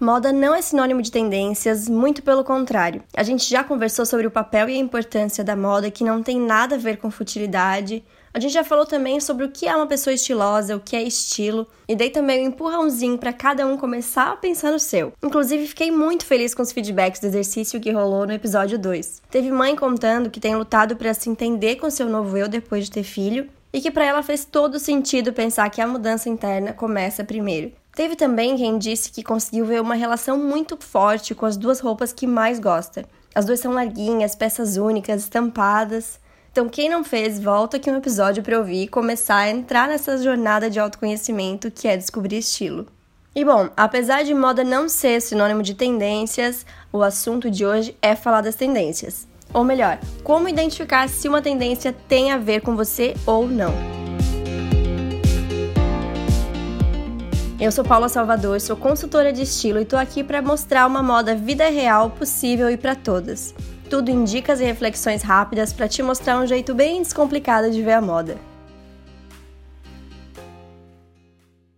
Moda não é sinônimo de tendências, muito pelo contrário. A gente já conversou sobre o papel e a importância da moda que não tem nada a ver com futilidade. A gente já falou também sobre o que é uma pessoa estilosa, o que é estilo, e dei também um empurrãozinho para cada um começar a pensar no seu. Inclusive, fiquei muito feliz com os feedbacks do exercício que rolou no episódio 2. Teve mãe contando que tem lutado para se entender com seu novo eu depois de ter filho, e que para ela fez todo sentido pensar que a mudança interna começa primeiro. Teve também quem disse que conseguiu ver uma relação muito forte com as duas roupas que mais gosta. As duas são larguinhas, peças únicas, estampadas. Então, quem não fez, volta aqui um episódio para ouvir e começar a entrar nessa jornada de autoconhecimento que é descobrir estilo. E bom, apesar de moda não ser sinônimo de tendências, o assunto de hoje é falar das tendências. Ou melhor, como identificar se uma tendência tem a ver com você ou não. Eu sou Paula Salvador, sou consultora de estilo e tô aqui para mostrar uma moda vida real possível e para todas. Tudo em dicas e reflexões rápidas para te mostrar um jeito bem descomplicado de ver a moda.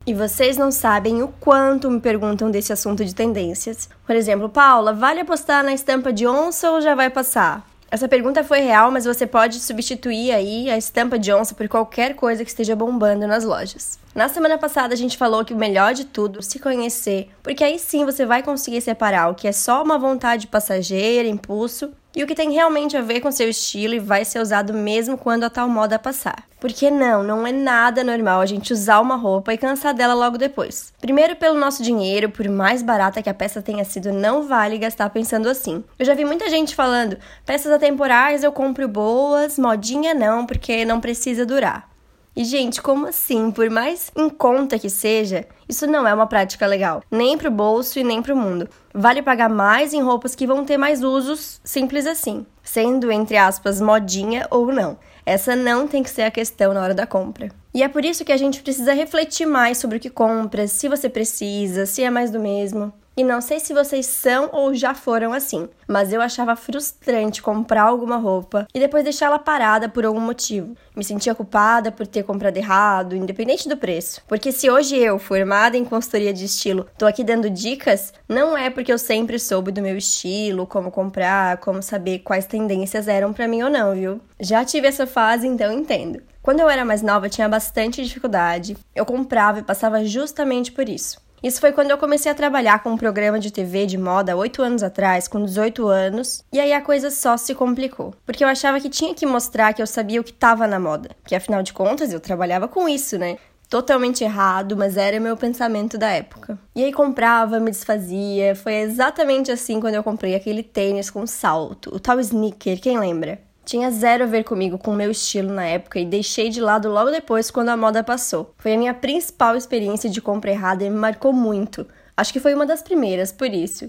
E vocês não sabem o quanto me perguntam desse assunto de tendências. Por exemplo, Paula, vale apostar na estampa de onça ou já vai passar? Essa pergunta foi real, mas você pode substituir aí a estampa de onça por qualquer coisa que esteja bombando nas lojas. Na semana passada a gente falou que o melhor de tudo é se conhecer, porque aí sim você vai conseguir separar o que é só uma vontade passageira, impulso, e o que tem realmente a ver com seu estilo e vai ser usado mesmo quando a tal moda passar. Porque não, não é nada normal a gente usar uma roupa e cansar dela logo depois. Primeiro, pelo nosso dinheiro, por mais barata que a peça tenha sido, não vale gastar pensando assim. Eu já vi muita gente falando: peças atemporais eu compro boas, modinha não, porque não precisa durar. E, gente, como assim? Por mais em conta que seja, isso não é uma prática legal, nem pro bolso e nem pro mundo. Vale pagar mais em roupas que vão ter mais usos, simples assim, sendo, entre aspas, modinha ou não. Essa não tem que ser a questão na hora da compra. E é por isso que a gente precisa refletir mais sobre o que compra, se você precisa, se é mais do mesmo. E não sei se vocês são ou já foram assim, mas eu achava frustrante comprar alguma roupa e depois deixá-la parada por algum motivo. Me sentia culpada por ter comprado errado, independente do preço. Porque se hoje eu, formada em consultoria de estilo, tô aqui dando dicas, não é porque eu sempre soube do meu estilo, como comprar, como saber quais tendências eram para mim ou não, viu? Já tive essa fase, então entendo. Quando eu era mais nova, tinha bastante dificuldade. Eu comprava e passava justamente por isso. Isso foi quando eu comecei a trabalhar com um programa de TV de moda oito anos atrás, com 18 anos, e aí a coisa só se complicou. Porque eu achava que tinha que mostrar que eu sabia o que estava na moda, que afinal de contas eu trabalhava com isso, né? Totalmente errado, mas era meu pensamento da época. E aí comprava, me desfazia. Foi exatamente assim quando eu comprei aquele tênis com salto, o tal sneaker, quem lembra? Tinha zero a ver comigo, com o meu estilo na época, e deixei de lado logo depois quando a moda passou. Foi a minha principal experiência de compra errada e me marcou muito. Acho que foi uma das primeiras, por isso.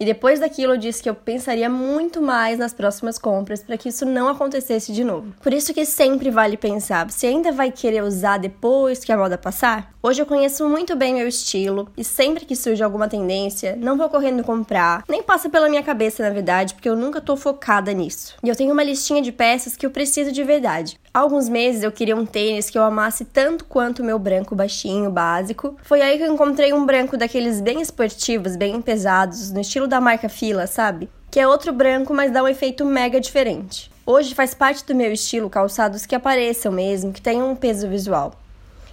E depois daquilo eu disse que eu pensaria muito mais nas próximas compras para que isso não acontecesse de novo. Por isso que sempre vale pensar, você ainda vai querer usar depois que a moda passar? Hoje eu conheço muito bem meu estilo e sempre que surge alguma tendência, não vou correndo comprar, nem passa pela minha cabeça na verdade, porque eu nunca tô focada nisso. E eu tenho uma listinha de peças que eu preciso de verdade. Alguns meses eu queria um tênis que eu amasse tanto quanto o meu branco baixinho, básico. Foi aí que eu encontrei um branco daqueles bem esportivos, bem pesados, no estilo da marca Fila, sabe? Que é outro branco, mas dá um efeito mega diferente. Hoje faz parte do meu estilo calçados que apareçam mesmo, que tenham um peso visual.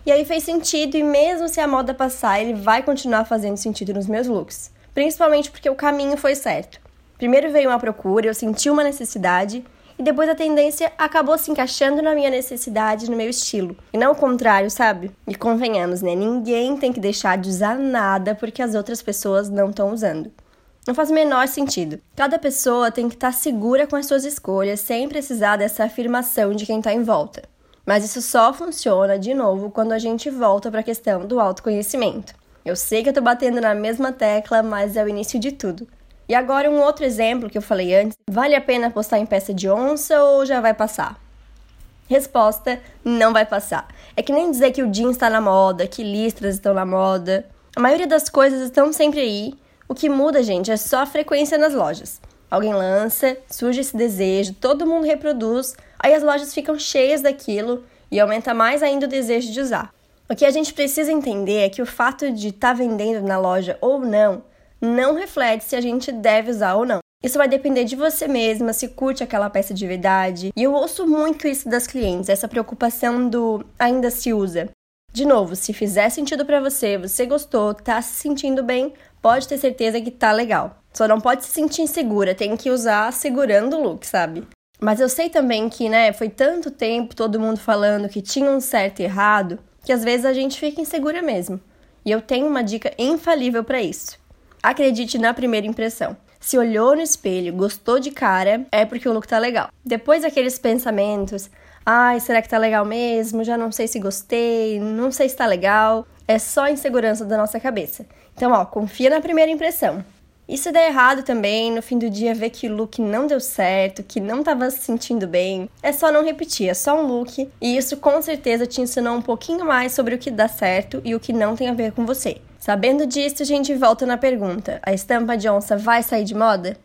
E aí fez sentido, e mesmo se a moda passar, ele vai continuar fazendo sentido nos meus looks. Principalmente porque o caminho foi certo. Primeiro veio uma procura, eu senti uma necessidade, e depois a tendência acabou se encaixando na minha necessidade, no meu estilo. E não o contrário, sabe? E convenhamos, né? Ninguém tem que deixar de usar nada porque as outras pessoas não estão usando. Não faz o menor sentido. Cada pessoa tem que estar tá segura com as suas escolhas sem precisar dessa afirmação de quem está em volta. Mas isso só funciona, de novo, quando a gente volta para a questão do autoconhecimento. Eu sei que eu tô batendo na mesma tecla, mas é o início de tudo. E agora um outro exemplo que eu falei antes: vale a pena apostar em peça de onça ou já vai passar? Resposta: não vai passar. É que nem dizer que o jeans está na moda, que listras estão na moda. A maioria das coisas estão sempre aí. O que muda, gente, é só a frequência nas lojas. Alguém lança, surge esse desejo, todo mundo reproduz, aí as lojas ficam cheias daquilo e aumenta mais ainda o desejo de usar. O que a gente precisa entender é que o fato de estar tá vendendo na loja ou não não reflete se a gente deve usar ou não. Isso vai depender de você mesma, se curte aquela peça de verdade. E eu ouço muito isso das clientes, essa preocupação do ainda se usa. De novo, se fizer sentido para você, você gostou, tá se sentindo bem, pode ter certeza que tá legal. Só não pode se sentir insegura, tem que usar segurando o look, sabe? Mas eu sei também que, né, foi tanto tempo todo mundo falando que tinha um certo e errado, que às vezes a gente fica insegura mesmo. E eu tenho uma dica infalível para isso. Acredite na primeira impressão. Se olhou no espelho, gostou de cara, é porque o look tá legal. Depois daqueles pensamentos, ai, será que tá legal mesmo? Já não sei se gostei, não sei se tá legal. É só insegurança da nossa cabeça. Então, ó, confia na primeira impressão. E se der errado também, no fim do dia ver que o look não deu certo, que não estava se sentindo bem, é só não repetir, é só um look, e isso com certeza te ensinou um pouquinho mais sobre o que dá certo e o que não tem a ver com você. Sabendo disso, a gente volta na pergunta: a estampa de onça vai sair de moda?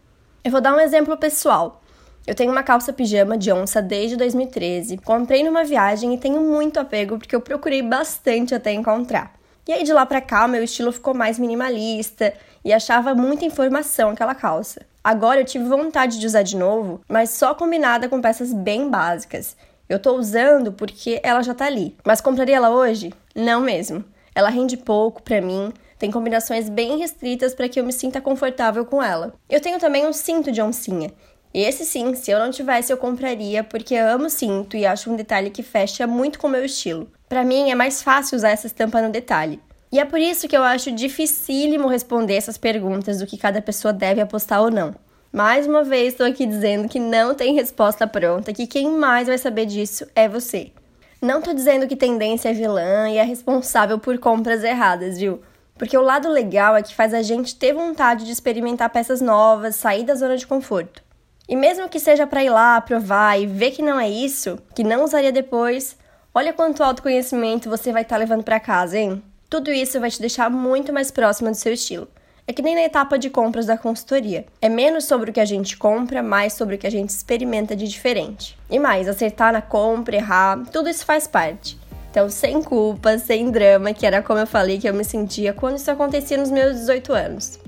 Eu vou dar um exemplo pessoal. Eu tenho uma calça pijama de onça desde 2013, comprei numa viagem e tenho muito apego porque eu procurei bastante até encontrar. E aí de lá pra cá, meu estilo ficou mais minimalista e achava muita informação aquela calça. Agora eu tive vontade de usar de novo, mas só combinada com peças bem básicas. Eu tô usando porque ela já tá ali. Mas compraria ela hoje? Não mesmo. Ela rende pouco para mim, tem combinações bem restritas para que eu me sinta confortável com ela. Eu tenho também um cinto de oncinha. Esse sim, se eu não tivesse, eu compraria porque amo cinto e acho um detalhe que fecha muito com o meu estilo. Para mim é mais fácil usar essa estampa no detalhe. E é por isso que eu acho dificílimo responder essas perguntas do que cada pessoa deve apostar ou não. Mais uma vez estou aqui dizendo que não tem resposta pronta, que quem mais vai saber disso é você. Não tô dizendo que tendência é vilã e é responsável por compras erradas, viu? Porque o lado legal é que faz a gente ter vontade de experimentar peças novas, sair da zona de conforto. E mesmo que seja para ir lá, provar e ver que não é isso, que não usaria depois, olha quanto autoconhecimento você vai estar tá levando para casa, hein? Tudo isso vai te deixar muito mais próxima do seu estilo. É que nem na etapa de compras da consultoria. É menos sobre o que a gente compra, mais sobre o que a gente experimenta de diferente. E mais, acertar na compra, errar, tudo isso faz parte. Então, sem culpa, sem drama, que era como eu falei que eu me sentia quando isso acontecia nos meus 18 anos.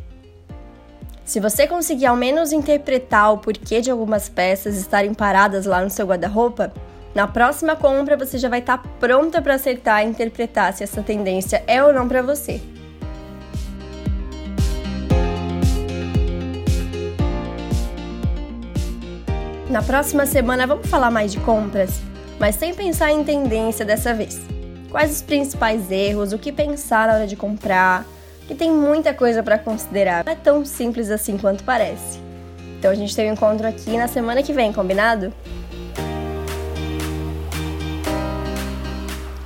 Se você conseguir ao menos interpretar o porquê de algumas peças estarem paradas lá no seu guarda-roupa, na próxima compra, você já vai estar pronta para acertar e interpretar se essa tendência é ou não para você. Na próxima semana vamos falar mais de compras, mas sem pensar em tendência dessa vez. Quais os principais erros, o que pensar na hora de comprar, que tem muita coisa para considerar. Não é tão simples assim quanto parece. Então a gente tem um encontro aqui na semana que vem, combinado?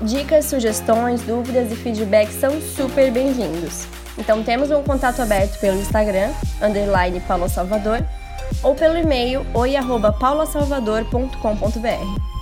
Dicas, sugestões, dúvidas e feedback são super bem-vindos. Então temos um contato aberto pelo Instagram, underline Paulo Salvador, ou pelo e-mail oi.paulasalvador.com.br.